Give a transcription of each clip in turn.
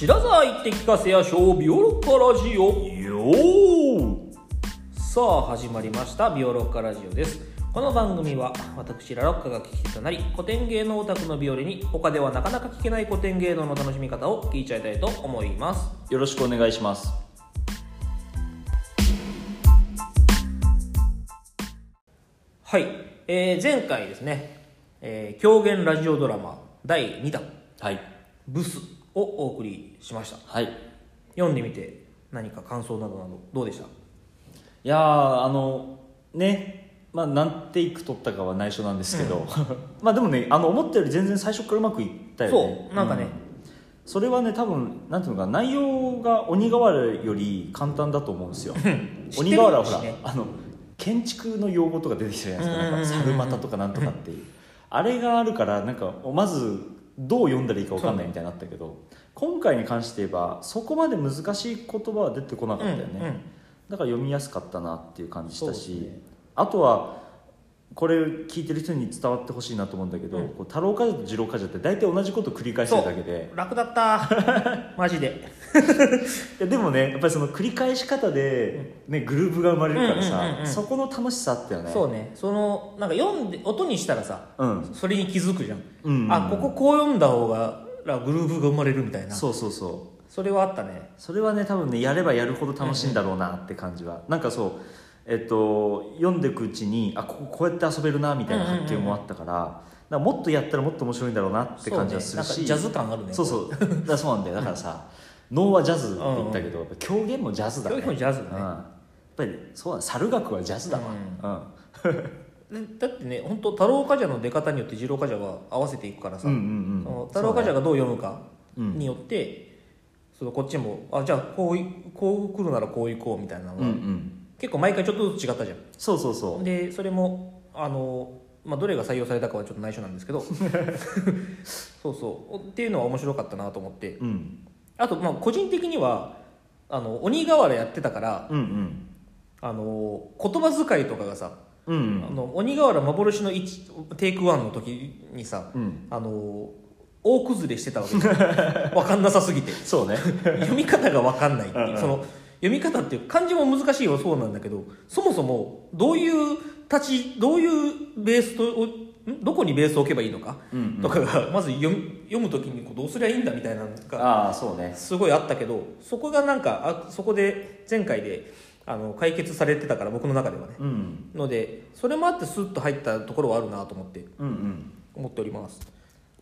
白沢行って聞かせやしょうビオロッカラジオ。よー。さあ始まりましたビオロッカラジオです。この番組は私ラロッカが聞き手となり古典芸能オタクのビオレに他ではなかなか聞けない古典芸能の楽しみ方を聞いちゃいたいと思います。よろしくお願いします。はい、えー前回ですね、えー狂言ラジオドラマ第2弾。はい「ブス」をお送りしました。はい。読んでみて何か感想などなどどうでした？いやーあのねまあ何テイク取ったかは内緒なんですけど、まあでもねあの思ったより全然最初からうまくいったよね。そうなんかね、それはね多分なんていうのかな内容が鬼瓦より簡単だと思うんですよ。鬼る瓦はほら、あの建築の用語とか出てきたじゃないですか。猿股とかなんとかっていう。あれがあるからなんかまずどう読んだらいいか分かんないみたいになったけど、今回に関して言えばそこまで難しい言葉は出てこなかったよね、うんうん。だから読みやすかったなっていう感じしたし、ね。あとはこれ聞いてる人に伝わってほしいなと思うんだけど、うん。こう太郎冠者と次郎冠者って大体同じこと繰り返してるだけで。楽だったマジで。いやでもねやっぱりその繰り返し方で、ね、グルーヴが生まれるからさ、うんうんうんうん。そこの楽しさあったよね。そうね。そのなんか読んで音にしたらさうん。それに気づくじゃん、うんうんあこここう読んだ方がらグルーヴが生まれるみたいな。そうそうそう。それはあったね。それはね多分ねやればやるほど楽しいんだろうなって感じは、なんかそうえっと読んでいくうちにあこここうやって遊べるなみたいな発見もあったから,、だからもっとやったらもっと面白いんだろうなって感じはするし、ね。なんかジャズ感あるね。そうそう。だそうなんだよ。だからさ能はジャズって言ったけど、狂言もジャズだね。狂言もジャズだね。うん、やっぱりそうだ猿楽はジャズだわ、うん。でだってね本当太郎冠者の出方によって次郎冠者は合わせていくからさ、うんうんうん。その太郎冠者がどう読むかうん。によって、そのこっちもあじゃあこういこう来るならこう行こうみたいなのが、うんうん結構毎回ちょっとずつ違ったじゃん。そうそうそう。でそれもあの、まあ、どれが採用されたかはちょっと内緒なんですけど。そうそう。っていうのは面白かったなと思って。うん。あとまあ個人的にはあの鬼瓦やってたからうんうん。あの言葉遣いとかがさ、うんあの鬼瓦幻の1テイクワンの時にさうん。あの大崩れしてたわけじゃん。分かんなさすぎて。そうね。読み方が分かんないっていう。その読み方っていう漢字も難しいよそうなんだけどそもそもどういう立ちどういうベースとどこにベースを置けばいいのか、うんうん。とかがまず読む時にこうどうすりゃいいんだみたいなのがああそうね。すごいあったけどそこがなんかあそこで前回であの解決されてたから僕の中ではね。うん。のでそれもあってスッと入ったところはあるなと思ってうんうん。思っております。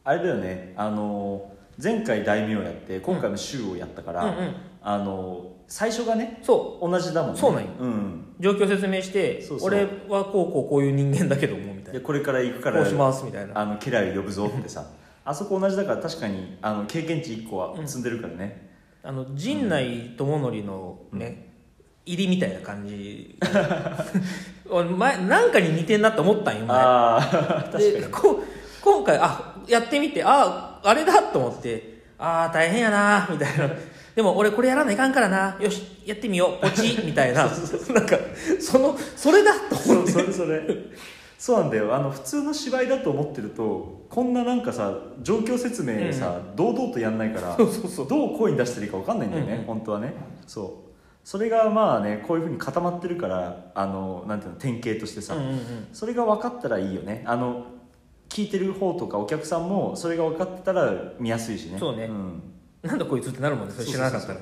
あれだよね。あの前回大名やって今回の衆をやったから、うんうん。あの最初がねそ同じだもんね。そうなんよ。うん、う状況説明してそうそう。俺はこうこうこういう人間だけどもみたいな。でこれから行くからこうしますみたいな。あの家来呼ぶぞってさ。あそこ同じだから確かにあの経験値1個は積んでるからね、あの陣内智則のね、入りみたいな感じ。俺前なんかに似てんなって思ったんよ前。ああ確かこ今回あやってみてああれだと思ってああ大変やなみたいなでも俺これやらないかんからな。よしやってみよう。ポチ みたいな。なんかそのそれだと思って。それそれ。そうなんだよ。あの普通の芝居だと思ってるとこんななんかさ状況説明さ、堂々とやんないからそうそうそう。どう声に出していいか分かんないんだよね、うんうん。本当はね。そう。それがまあねこういうふうに固まってるからあのなんていうの典型としてさ、うんうんうん。それが分かったらいいよね。あの聞いてる方とかお客さんもそれが分かってたら見やすいしね。そうね。んなんだこいつってなるもんね。それ知らなかったら。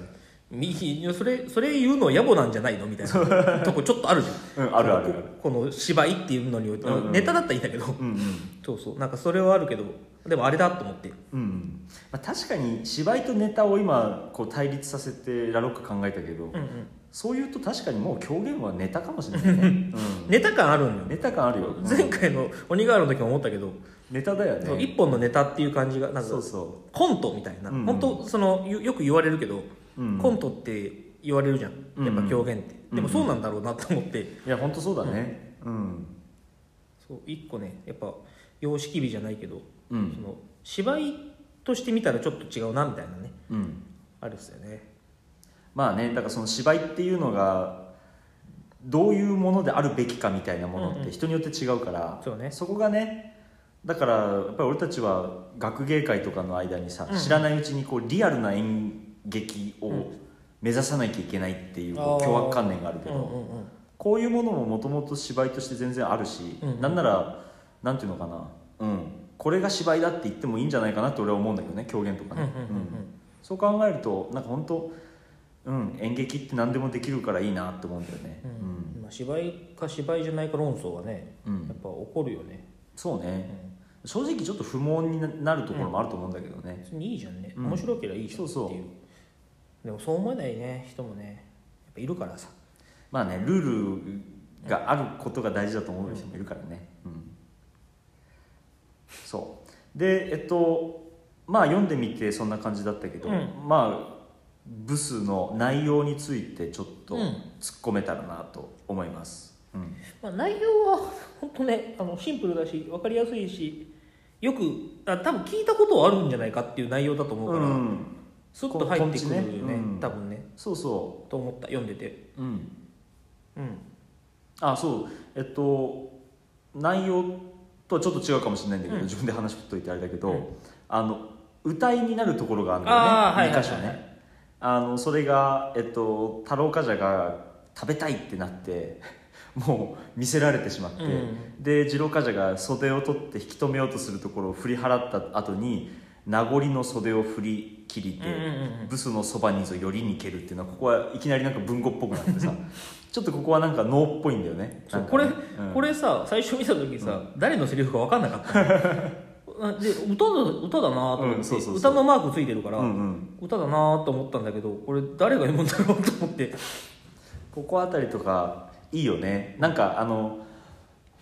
それそれ言うの野暮なんじゃないの？みたいな。とこちょっとあるじゃん、うんあるあるここの芝居っていうのにおいて、うんうん。ネタだったらいいんだけど、うんうん。そうそう。なんかそれはあるけどでもあれだと思って。うんまあ、確かに芝居とネタを今こう対立させてラロック考えたけど、うんうん。そういうと確かにもう狂言はネタかもしれないね、うん、ネタ感あるんよ。ネタ感あるよ、うん。前回の鬼瓦の時も思ったけど、ネタだよね。一本のネタっていう感じがなんかそうそコントみたいな、うん。うん本当そのよよく言われるけど、う、うん、コントって言われるじゃん。やっぱ狂言って、うん。でもそうなんだろうなと思って、いや本当そうだね。うん。そう一個ねやっぱ様式美じゃないけど、うん。その芝居として見たらちょっと違うなみたいなねうん。あるっすよね。まあねだからその芝居っていうのがどういうものであるべきかみたいなものうんうん。って人によって違うから、そうね。こがねだからやっぱり俺たちは学芸会とかの間にさ、うん。知らないうちにこうリアルな演劇を目指さなきゃいけないっていうあー。凶悪観念があるけど、こういうものももともと芝居として全然あるし、うん。なんならなんていうのかな、うん、これが芝居だって言ってもいいんじゃないかなって俺は思うんだけどね狂言とかね、うんうんうんうん。うん。そう考えるとなんか本当うん演劇って何でもできるからいいなって思うんだよね、うん。まあ、芝居か芝居じゃないか論争はねうん。うんやっぱ起こるよね、そううん。ね、正直ちょっと不毛になるところもあると思うんだけどね、別にいいじゃんね、うん。面白ければいいじゃんっていう。そうそう。でもそう思えないね人もね。やっぱいるからさ。まあねルールがあることが大事だと思う人もいるからね、うん。そう。でえっとまあ読んでみてそんな感じだったけど、うん。まあブスの内容についてちょっとうん。突っ込めたらなと思います、うん。まあ、内容は本当ねあのシンプルだし分かりやすいしよくあ多分聞いたことはあるんじゃないかっていう内容だと思うから、うん。スッと入ってくるよねね。うん。多分ね。そうそと思った読んでて。ううん。うん。あそう。えっと内容とはちょっと違うかもしれないんだけど、うん。自分で話振っといてあれだけど、うん。あの歌いになるところがあるんだよねあーはいはいはい2箇所ね。あのそれが、えっと、太郎冠者が食べたいってなってもう見せられてしまって、うん。で次郎冠者が袖を取って引き止めようとするところを振り払った後に名残の袖を振り切りて、うんうんうんブスのそばにぞよりに蹴るっていうのはここはいきなりなんか文語っぽくなってさちょっとここはなんか能っぽいんだよね。なんかそうこれ、ね。うん。これさ最初見た時さ、誰のセリフか分かんなかったの？で歌だ歌だなと思って、うんそうそうそう。歌のマークついてるから、うんうん。歌だなと思ったんだけどこれ誰が読むんだろうと思って。ここあたりとかいいよね。なんかあの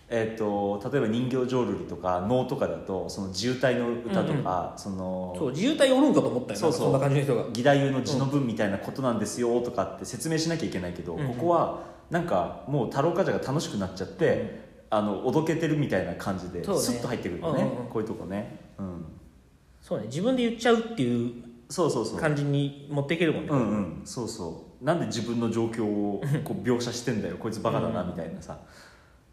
えー、と例えば人形浄瑠璃とか能とかだとその自由体の歌とか、そのそう自由体おるんかと思ったよそうそんかそんな感じの人が。義太夫の字の文みたいなことなんですよとかって説明しなきゃいけないけど、うんここはなんかもう太郎冠者が楽しくなっちゃって、あのおどけてるみたいな感じでスッと入ってくるよね。うんうんうん。こういうとこね、うん、そうね。自分で言っちゃうっていうそうそうそう。感じに持っていけるもんね、うんうん。そうそうなんで自分の状況をこう描写してんだよ こいつバカだなみたいなさ。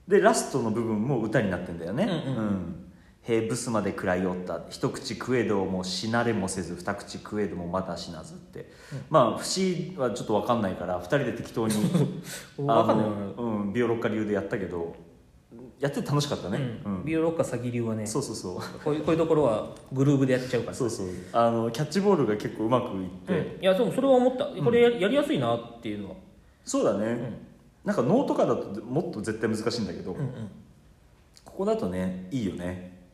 でラストの部分も歌になってんだよね。うんうん。平ブスまで食らいおった一口食えども死なれもせず二口食えどもまだ死なずって、まあ節はちょっと分かんないから二人で適当に 分かうん、ビオロッカ流でやったけどやってて楽しかったね、うん。うん。ビオロッカ詐欺流はねそうそうそう。こういうこういうところはグルーブでやっちゃうから。そうそう。あのキャッチボールが結構うまくいって、うん。いやでもそれは思った。これややりやすいなっていうのは。そうだね、ん。なんか能とかだともっと絶対難しいんだけど、うんうん。ここだとねいいよね。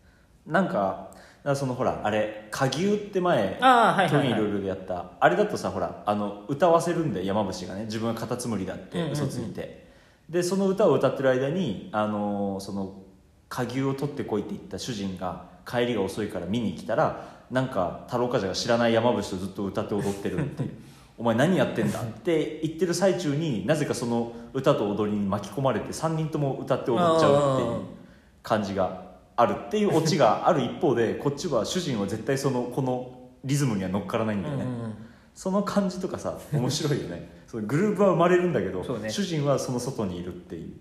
なんかだからそのほらあれ「下牛」って前ああはいはい、はい。トミールールでやった。あれだとさほらあの歌わせるんで山伏がね。自分はカタツムリだってうんうんうん。嘘ついて、でその歌を歌ってる間にあのその下牛を取ってこいって言った主人が帰りが遅いから見に来たらなんか太郎冠者が知らない山伏とずっと歌って踊ってるっていう。お前何やってんだって 言ってる最中になぜかその歌と踊りに巻き込まれて3人とも歌って踊っちゃうっていう感じがあるっていうオチがある一方で こっちは主人は絶対そのこのリズムには乗っからないんだよね、うんうんうん。その感じとかさ面白いよねそのグループは生まれるんだけど、ね。主人はその外にいるっていう。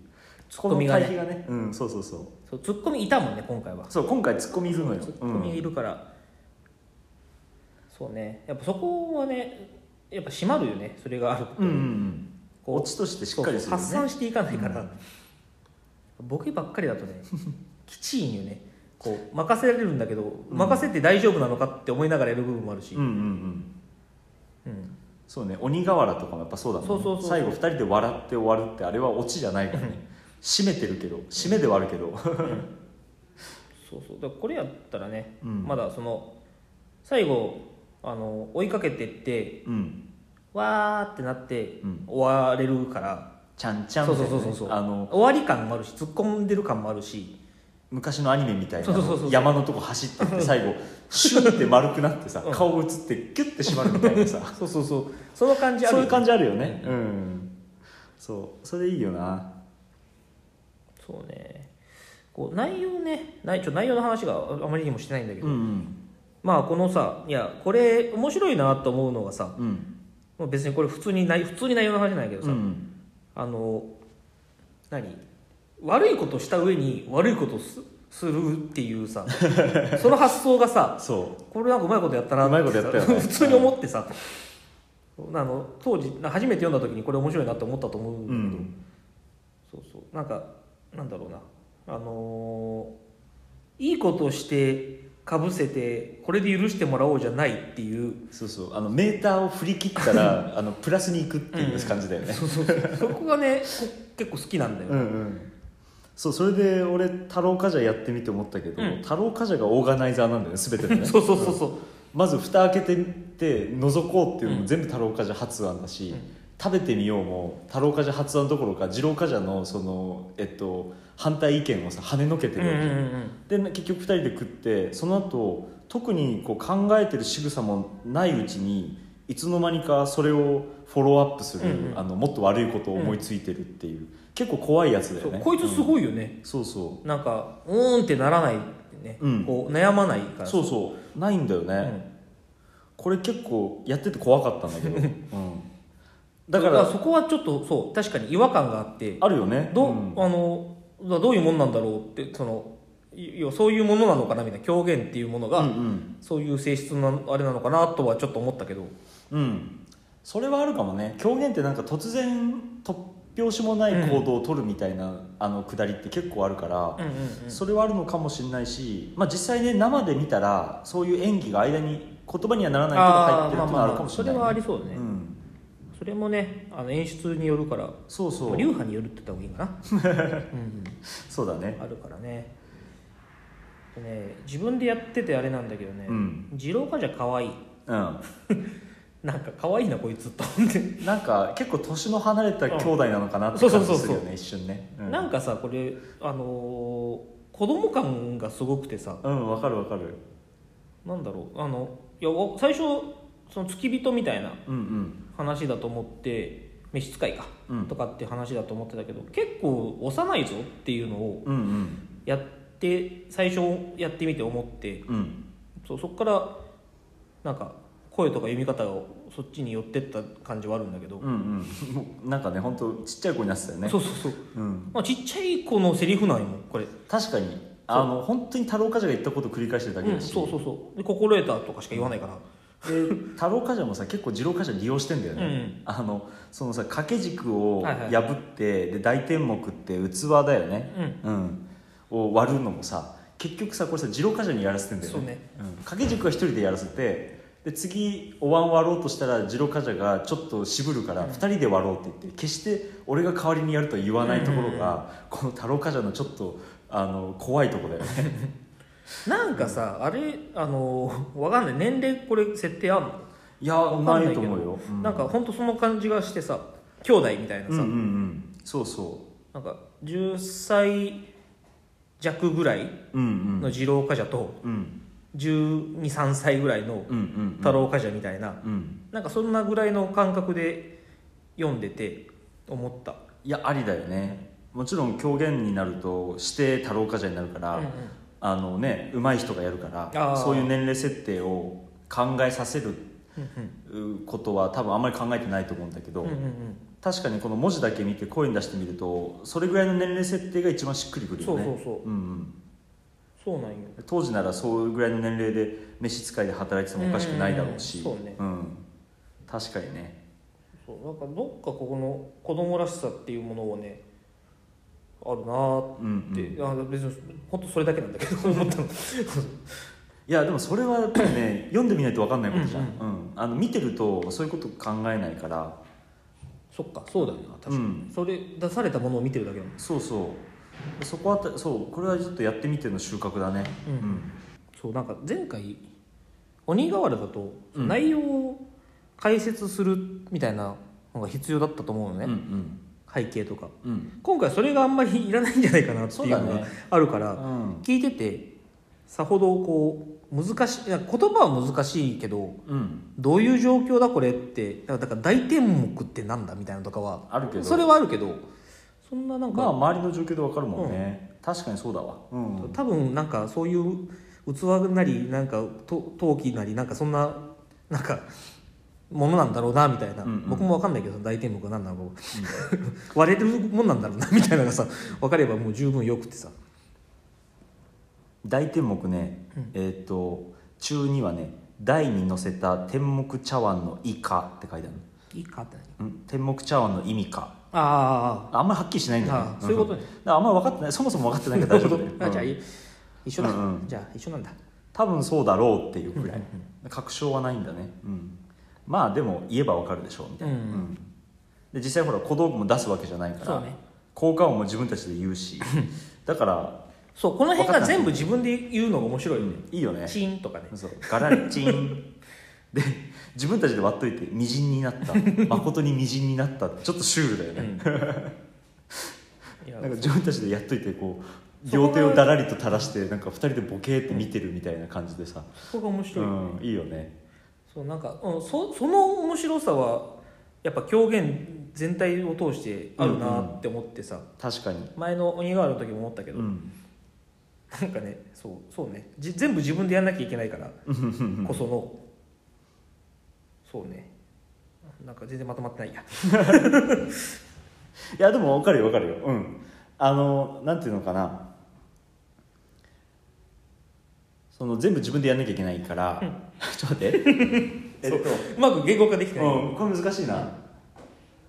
ツッコミがね。ねうんそうそうそう。そうツッコミいたもんね今回は。そう今回ツッコミいるのよ。ツッコミがいるから、そうね。やっぱそこはねやっぱ締まるよねそれがあると、うんうんうん。こうオチとしてしっかりするよね。発散していかないから、ボケばっかりだとね きちいんよね。こう任せられるんだけど、任せて大丈夫なのかって思いながらやる部分もあるし、うんうんうん。うんそうね鬼瓦とかもやっぱそうだもんね。最後2人で笑って終わるってあれはオチじゃないからね。締めてるけど締めではあるけど。そうそう。だからこれやったらね、うん。まだその最後あの追いかけてってうん。わーってなってうん。終われるから、ちゃんちゃんそうそうそうそう。あの終わり感もあるし突っ込んでる感もあるし昔のアニメみたいな山のとこ走ってって最後シュンって丸くなってさうん。顔映ってキュッて締まるみたいなさ。そうそうそう。その感じあるそういう感じあるよね。うん。そう。それいいよな。そうね。こう内容ね。内ちょ内容の話があまりにもしてないんだけど、うんまあこのさいやこれ面白いなと思うのがさうん。もう別にこれ普通に内普通に内容の話じゃないけどさ、うん。あの何？悪いことした上に悪いことすするっていうさ その発想がさそこれなんかうまいことやったなうまいことやったよね。普通に思ってさ。あの。当時初めて読んだ時にこれ面白いなって思ったと思うんだけど、うん。そうそう。なんかなんだろうな。あのーいいことをしてかぶせてこれで許してもらおうじゃないっていう。そうそう。あのメーターを振り切ったら あのプラスにいくっていう感じだよね、そうそうそう。そこがねこ結構好きなんだよ、うんうんそうそれで俺太郎冠者やってみて思ったけど、うん。太郎冠者がオーガナイザーなんだよね全てのね。そうそうそうそう。まず蓋開けてみて覗こうっていうのも全部太郎冠者発案だし、うん。食べてみようも太郎冠者発案どころか二郎冠者のその、えっと、反対意見をさ跳ねのけてるわけ、うんで結局2人で食ってその後特にこう考えてる仕草もないうちにいつの間にかそれをフォローアップする、うんうん。あのもっと悪いことを思いついてるっていう、結構怖いやつだよね。こいつすい、ごいよね、うん。そうそう。なんかうーんってならないね、うん。こう悩まないから。そうそう。ないんだよね、うん。これ結構やってて怖かったんだけど、うん、だだかかららそこはちょっとそう確かに違和感があって。あるよね。ど,、うん。あのどういうもんなんだろうってそのいやそういうものなのかなみたいな狂言っていうものが、うんうん。そういう性質のあれなのかなとはちょっと思ったけど。うん、それはあるかもね。狂言ってなんか突然突拍子もない行動を取るみたいな、あのくだりって結構あるから、うんうんうん。それはあるのかもしれないし、まあ、実際ね生で見たらそういう演技が間に言葉にはならないけど入ってるっていうのはあるかもしれない、それはありそうだね、うん、それもねあの演出によるからそうそう。まあ流派によるって言った方がいいかな、うん。そうだね。うん、あるからね。でね自分でやっててあれなんだけどね、うん。二郎かじゃ可愛い。うん なんか可愛いなこいつと思って。なんか結構年の離れた兄弟なのかなってそうそ感じするよね一瞬ね。うん。なんかさこれあのー子供感がすごくてさ。うんわかるわかる。なんだろう。あのいやわ最初その付き人みたいな話だと思って召使いか、うん。とかって話だと思ってたけど結構幼いぞっていうのをうんうん。やって最初やってみて思ってうん。そうそこからなんか声とか読み方をそっちに寄ってった感じはあるんだけど、うんうん。なんかね本当ちっちゃい子になってたよね。そうそうそう、うん、まあ、ちっちゃい子のセリフなんよこれ、確かに。あの本当に太郎冠者が言ったことを繰り返してるだけうん、だし、そうそうそう。で心得たとかしか言わないから、で太郎冠者もさ結構二郎冠者利用してんだよね、うん。あのそのさ掛け軸をはいはい。破って、で大天目って器だよね、うん。を割るのもさ結局さこれさ二郎冠者にやらせてんだよね。そうね。うん、掛け軸は一人でやらせてで次お椀割ろうとしたら二郎冠者がちょっと渋るから二人で割ろうって言って決して俺が代わりにやるとは言わないところが、この太郎冠者のちょっとあの怖いところだよね。なんかさあれあのわかんない。年齢これ設定あんの？いやなないと思うよ、うん。なんか本当その感じがしてさ兄弟みたいなさ、うんうんうんそう。そなんか10歳弱ぐらいうんうん。の二郎冠者とうん1 2 3歳ぐらいの太郎冠者みたいな、うん。なんかそんなぐらいの感覚で読んでて思った、いやありだよね。もちろん狂言になると指定太郎冠者になるから、うんうん。あのね上手い人がやるからそういう年齢設定を考えさせるうん。ことは多分あんまり考えてないと思うんだけど、うんうんうん。確かにこの文字だけ見て声に出してみるとそれぐらいの年齢設定が一番しっくりくるよね。そうそうそう。うんうんそうなんよ当時ならそういうぐらいの年齢で召使いで働いててもおかしくないだろうし、うんうんうんそうねん。確かにね。そうなんかどっかここの子供らしさっていうものをねあるなーうん、うん、って、いあ別に本当それだけなんだけど思ったの。やでもそれはやっぱりね 読んでみないと分かんないことじゃん、ううん。あの見てるとそういうこと考えないから。そっかそうだよな確かに、うん。それ出されたものを見てるだけなの。そうそうそこはたそうこれはちょっとやってみての収穫だね。うん。そうなんか前回鬼瓦だとうん。内容を解説するみたいなのが必要だったと思うのね、うんうん。背景とか。うん。今回それがあんまりいらないんじゃないかなっていうのがそうだね。あるから、うん。聞いててさほどこう難しいいや言葉は難しいけどうん。どういう状況だこれってだからだから大天目ってなんだみたいなのとかはあるけど。それはあるけどそんななんか、まあ周りの状況で分かるもんね、確かにそうだわ。うん。多分なんかそういう器なりなんかと陶器なりなんかそんななんかものなんだろうなみたいな、うんうん。僕も分かんないけど大天目が何なのか 割れるもんなんだろうなみたいなのがさ分かればもう十分よくてさ。大天目ね、うん。えっ、と中にはね台に乗せた天目茶碗の意かって書いてあるいいかって何の、うん、天目茶碗の意味か。ああ。んまりはっきりしないんだよね。そういうことね。あんまり分かってない。そもそも分かってないから大丈夫だよ。ああじゃあ一緒だ、うんうん。じゃあ一緒なんだ。多分そうだろうっていうくらい。確証はないんだね、うん、まあでも言えばわかるでしょうみたいな、うんうん。で実際ほら小道具も出すわけじゃないから、効果音も自分たちで言うし。だから、そうこの辺が全部自分で言うのが面白いよ。ね、いいよね。チーンとかね。そう。ガラリチーン。で自分たちで割っといて「みじんになった」「誠にみじんになった」ちょっとシュールだよね、いやなんか自分たちでやっといてこう両手をだらりと垂らしてなんか2人でボケーって見てるみたいな感じでさ、そこが面う白いよね、ん、いいよね。そうなんか、うん、そその面白さはやっぱ狂言全体を通してあるなって思ってさ、確かに。前の鬼瓦の時も思ったけど、うん。なんかねそうそうね。じ全部自分でやんなきゃいけないから。こそのそうね。なんか全然まとまってないや。いやでも分かるよ分かるよ。うん。あのなんていうのかな。その全部自分でやんなきゃいけないから、ちょっと待って。えっとうまく言語化できてない、うん、これ難しいな、い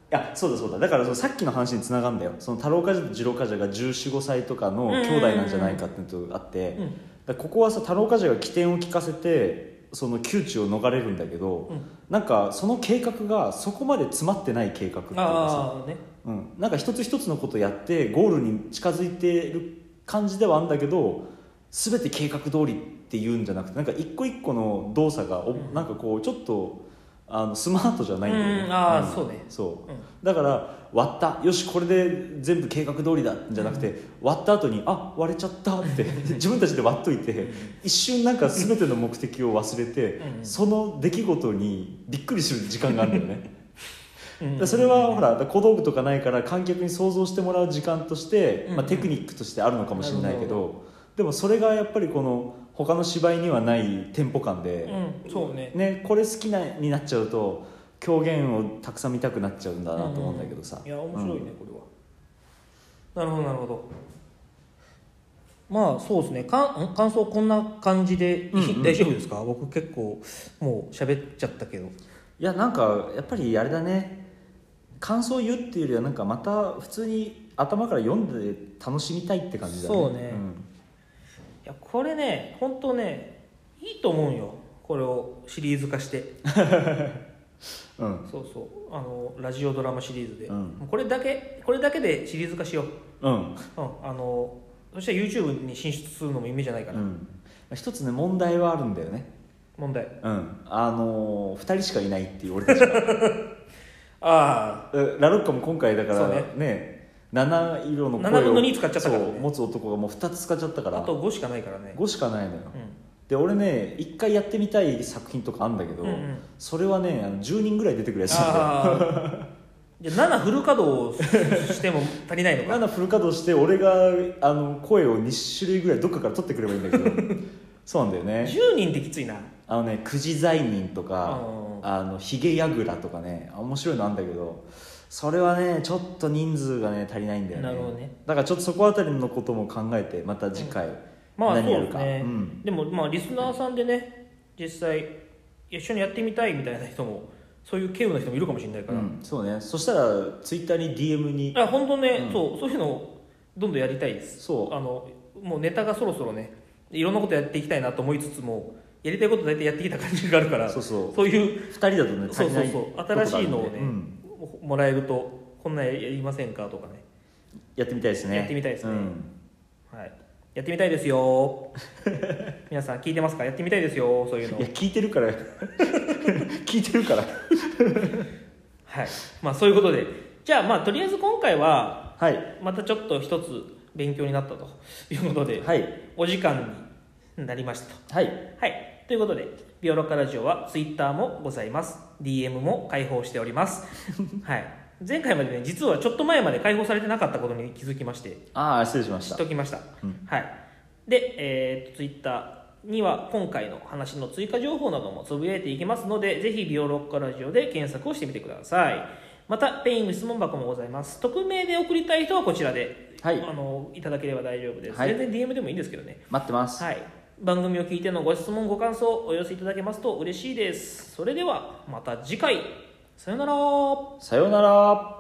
やそうだそうだ。だからそのさっきの話につながるんだよ。その太郎冠者と次郎冠者が1415歳とかの兄弟なんじゃないかっていうのとあって、ここはさ太郎冠者が起点を聞かせてその窮地を逃れるんだけど、うん。なんかその計画がそこまで詰まってない計画っていうかさ。ね。うん、なんか一つ一つのことやってゴールに近づいてる感じではあるんだけど全て計画通りっていうんじゃなくてなんか一個一個の動作がお、うん。なんかこうちょっとあのスマートじゃないんだよね、うんあーん。そうね。そう。うん。だから割った。よしこれで全部計画通りだじゃなくて、割った後にあ割れちゃったって自分たちで割っといて一瞬なんか全ての目的を忘れて、うん。その出来事にびっくりする時間があるんだよね。うん。だからそれはほら小道具とかないから観客に想像してもらう時間として、うん。まあ、テクニックとしてあるのかもしれないけなるど。でもそれがやっぱりこの他の芝居にはないテンポ感で、うんそうね。ね、これ好きなになっちゃうと狂言をたくさん見たくなっちゃうんだなと思うんだけどさ、いや面白いね、これは。なるほどなるほど。まあそうですね。かん感想こんな感じで、うんうん大丈夫ですか？僕結構もう喋っちゃったけど。いやなんかやっぱりあれだね。感想を言うっていうよりはなんかまた普通に頭から読んで楽しみたいって感じだね。そうね。ん。いやこれね本当ねいいと思うよ。これをシリーズ化して。うん。そうそう。あのラジオドラマシリーズで、うん。これだけこれだけでシリーズ化しよう、うん。うん、あのそしたら YouTube に進出するのも夢じゃないかな、うん。一つね問題はあるんだよね。問題。うん。あのー、2人しかいないっていう俺たちが。あえラロッカも今回だからね。ね七色の声を7分の2使っちゃったからね。そう持つ男がもう2つ使っちゃったから。ああと5しかないからね。5しかないのよ。うで俺ね1回やってみたい作品とかあるんだけど、んうんうん。それはねあの10人ぐらい出てくるやつなんだよ。じゃあ7 フル稼働しても足りないのか。7フル稼働して俺があの声を2種類ぐらいどっかから取ってくればいいんだけど。そうなんだよね。10人ってきついな。あのね久慈罪人とかうん。あのヒゲヤグラとかね面白いのあるんだけどそれはねちょっと人数がね足りないんだよね。なるほどね。だからちょっとそこあたりのことも考えてまた次回まあそう何やるか、ですね、うん。でもまあリスナーさんでね実際一緒にやってみたいみたいな人もそういう稀有な人もいるかもしれないから、うん。そうね。そしたらツイッターに DM に。あ本当ね、うん。そう。そういうのをどんどんやりたいです。そう。あのもうネタがそろそろねいろんなことやっていきたいなと思いつつもやりたいこと大体やってきた感じがあるからそうそう。そういう2人だとねそうそうそう。新しいのをねうんもらえるとこんなんやりませんかとかね。やってみたいですね。やってみたいですね。うん。はい。やってみたいですよ。皆さん聞いてますか？やってみたいですよそういうの。いや聞いてるから。聞いてるから。はい。まあそういうことで。じゃあまあとりあえず今回ははい。またちょっと一つ勉強になったということで、はい。お時間になりましたと。はい。はいということでビオロッカラジオはツイッターもございます。DM も開放しております。はい。前回までね実はちょっと前まで開放されてなかったことに気づきまして。ああ失礼しまし知ったときました、うん。はい。で、えー、とツイッターには今回の話の追加情報などもつぶやいていきますのでぜひビオロッカラジオで検索をしてみてください。またペイング質問箱もございます。匿名で送りたい人はこちらで、はい。あのいただければ大丈夫です、はい。全然 DM でもいいんですけどね。待ってます。はい番組を聞いてのご質問ご感想をお寄せいただけますと嬉しいです。それではまた次回。さよなら。さよなら。